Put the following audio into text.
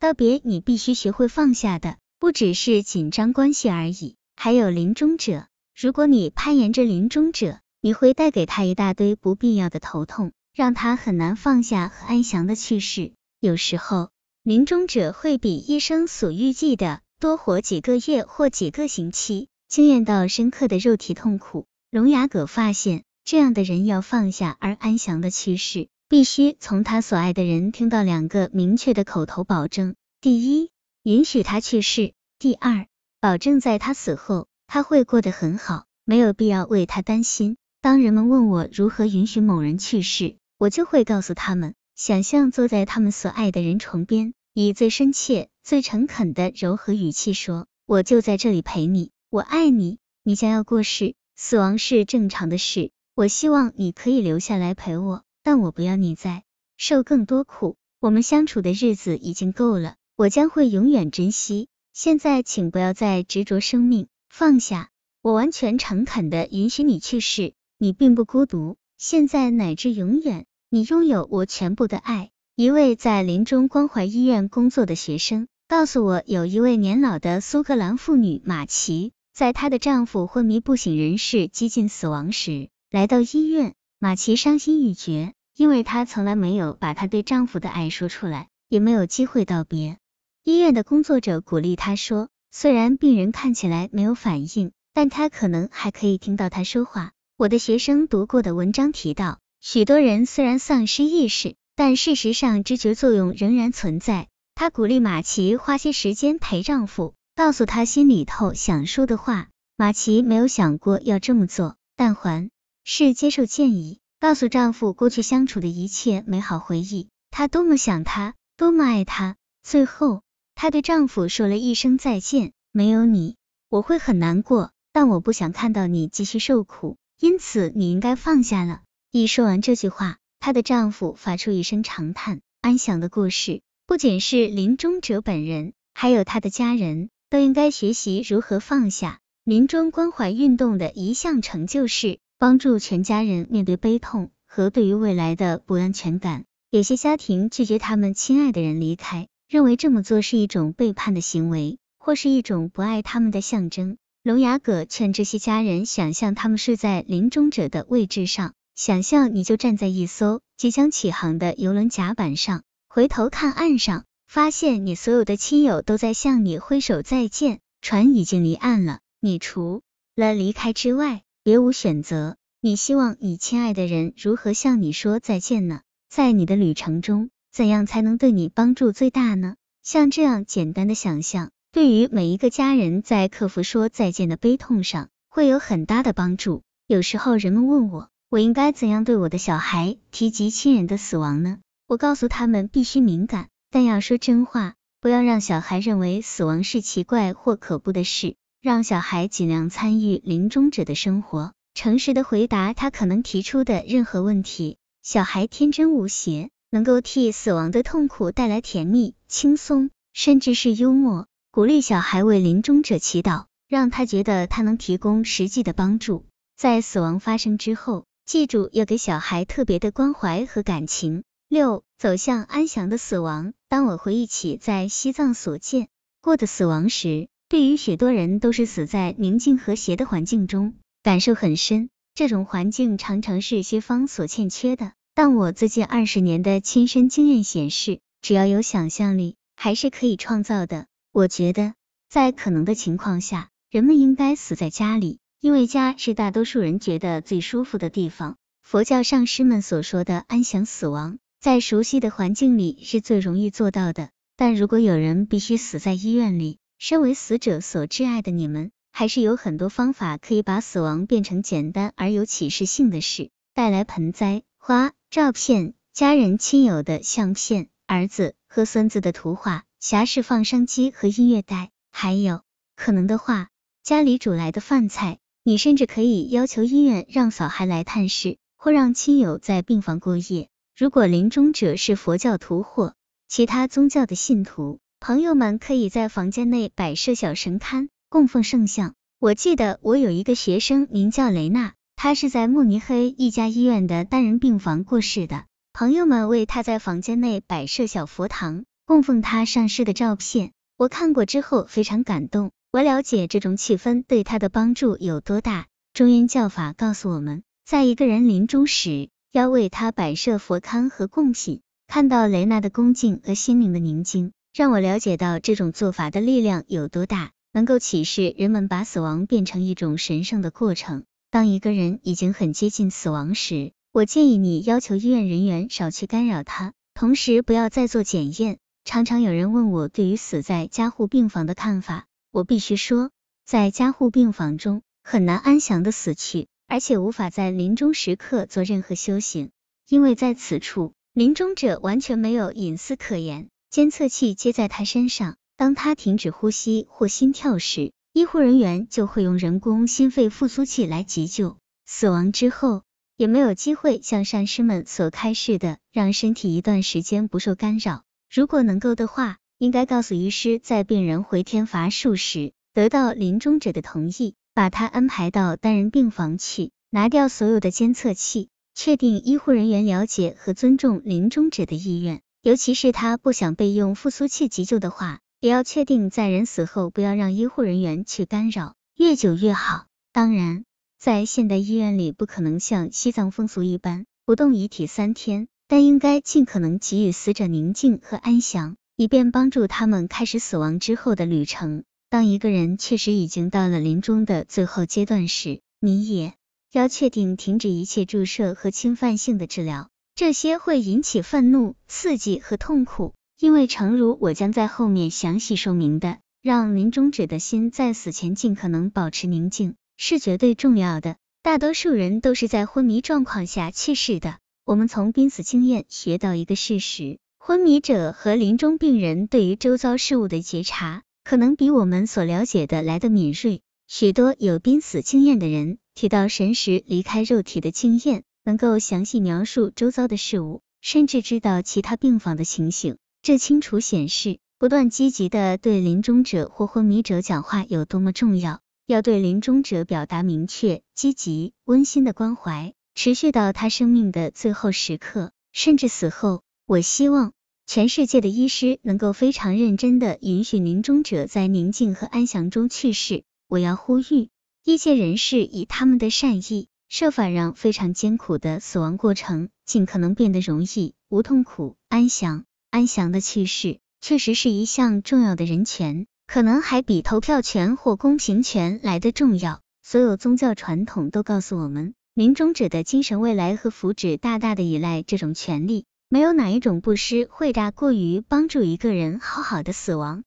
道别你必须学会放下的，不只是紧张关系而已，还有临终者。如果你攀岩着临终者，你会带给他一大堆不必要的头痛，让他很难放下和安详的去世。有时候，临终者会比医生所预计的多活几个月或几个星期，经验到深刻的肉体痛苦。聋哑葛发现，这样的人要放下而安详的去世，必须从他所爱的人听到两个明确的口头保证：第一，允许他去世；第二，保证在他死后。他会过得很好，没有必要为他担心。当人们问我如何允许某人去世，我就会告诉他们：想象坐在他们所爱的人床边，以最深切、最诚恳的柔和语气说：“我就在这里陪你，我爱你。你将要过世，死亡是正常的事。我希望你可以留下来陪我，但我不要你再受更多苦。我们相处的日子已经够了，我将会永远珍惜。现在，请不要再执着生命。”放下，我完全诚恳的允许你去世，你并不孤独，现在乃至永远，你拥有我全部的爱。一位在临终关怀医院工作的学生告诉我，有一位年老的苏格兰妇女马奇，在她的丈夫昏迷不省人事、接近死亡时，来到医院。马奇伤心欲绝，因为她从来没有把她对丈夫的爱说出来，也没有机会道别。医院的工作者鼓励她说。虽然病人看起来没有反应，但他可能还可以听到他说话。我的学生读过的文章提到，许多人虽然丧失意识，但事实上知觉作用仍然存在。他鼓励马奇花些时间陪丈夫，告诉他心里头想说的话。马奇没有想过要这么做，但还是接受建议，告诉丈夫过去相处的一切美好回忆，她多么想他，多么爱他。最后。她对丈夫说了一声再见，没有你，我会很难过，但我不想看到你继续受苦，因此你应该放下了。一说完这句话，她的丈夫发出一声长叹。安详的故事，不仅是临终者本人，还有他的家人都应该学习如何放下。临终关怀运动的一项成就是帮助全家人面对悲痛和对于未来的不安全感。有些家庭拒绝他们亲爱的人离开。认为这么做是一种背叛的行为，或是一种不爱他们的象征。聋哑葛劝这些家人想象他们睡在临终者的位置上，想象你就站在一艘即将起航的游轮甲板上，回头看岸上，发现你所有的亲友都在向你挥手再见，船已经离岸了，你除了离开之外别无选择。你希望你亲爱的人如何向你说再见呢？在你的旅程中。怎样才能对你帮助最大呢？像这样简单的想象，对于每一个家人在克服说再见的悲痛上，会有很大的帮助。有时候人们问我，我应该怎样对我的小孩提及亲人的死亡呢？我告诉他们，必须敏感，但要说真话，不要让小孩认为死亡是奇怪或可怖的事，让小孩尽量参与临终者的生活，诚实的回答他可能提出的任何问题。小孩天真无邪。能够替死亡的痛苦带来甜蜜、轻松，甚至是幽默。鼓励小孩为临终者祈祷，让他觉得他能提供实际的帮助。在死亡发生之后，记住要给小孩特别的关怀和感情。六，走向安详的死亡。当我回忆起在西藏所见过的死亡时，对于许多人都是死在宁静和谐的环境中，感受很深。这种环境常常是西方所欠缺的。但我最近二十年的亲身经验显示，只要有想象力，还是可以创造的。我觉得，在可能的情况下，人们应该死在家里，因为家是大多数人觉得最舒服的地方。佛教上师们所说的安详死亡，在熟悉的环境里是最容易做到的。但如果有人必须死在医院里，身为死者所挚爱的你们，还是有很多方法可以把死亡变成简单而有启示性的事，带来盆栽。花、照片、家人亲友的相片、儿子和孙子的图画、匣式放声机和音乐带，还有可能的话，家里煮来的饭菜。你甚至可以要求医院让小孩来探视，或让亲友在病房过夜。如果临终者是佛教徒或其他宗教的信徒，朋友们可以在房间内摆设小神龛，供奉圣像。我记得我有一个学生名叫雷娜。他是在慕尼黑一家医院的单人病房过世的，朋友们为他在房间内摆设小佛堂，供奉他上师的照片。我看过之后非常感动，我了解这种气氛对他的帮助有多大。中原教法告诉我们，在一个人临终时，要为他摆设佛龛和贡品。看到雷娜的恭敬和心灵的宁静，让我了解到这种做法的力量有多大，能够启示人们把死亡变成一种神圣的过程。当一个人已经很接近死亡时，我建议你要求医院人员少去干扰他，同时不要再做检验。常常有人问我对于死在加护病房的看法，我必须说，在加护病房中很难安详的死去，而且无法在临终时刻做任何修行，因为在此处。临终者完全没有隐私可言，监测器接在他身上，当他停止呼吸或心跳时，医护人员就会用人工心肺复苏器来急救。死亡之后，也没有机会像善师们所开示的，让身体一段时间不受干扰。如果能够的话，应该告诉医师，在病人回天乏术时，得到临终者的同意，把他安排到单人病房去，拿掉所有的监测器。确定医护人员了解和尊重临终者的意愿，尤其是他不想被用复苏器急救的话，也要确定在人死后不要让医护人员去干扰，越久越好。当然，在现代医院里不可能像西藏风俗一般不动遗体三天，但应该尽可能给予死者宁静和安详，以便帮助他们开始死亡之后的旅程。当一个人确实已经到了临终的最后阶段时，你也。要确定停止一切注射和侵犯性的治疗，这些会引起愤怒、刺激和痛苦。因为诚如我将在后面详细说明的，让临终者的心在死前尽可能保持宁静是绝对重要的。大多数人都是在昏迷状况下去世的。我们从濒死经验学到一个事实：昏迷者和临终病人对于周遭事物的觉察，可能比我们所了解的来的敏锐。许多有濒死经验的人。提到神识离开肉体的经验，能够详细描述周遭的事物，甚至知道其他病房的情形。这清楚显示，不断积极的对临终者或昏迷者讲话有多么重要。要对临终者表达明确、积极、温馨的关怀，持续到他生命的最后时刻，甚至死后。我希望全世界的医师能够非常认真的允许临终者在宁静和安详中去世。我要呼吁。一些人士以他们的善意，设法让非常艰苦的死亡过程尽可能变得容易、无痛苦、安详。安详的去世确实是一项重要的人权，可能还比投票权或公平权来的重要。所有宗教传统都告诉我们，临终者的精神未来和福祉大大的依赖这种权利。没有哪一种布施会大过于帮助一个人好好的死亡。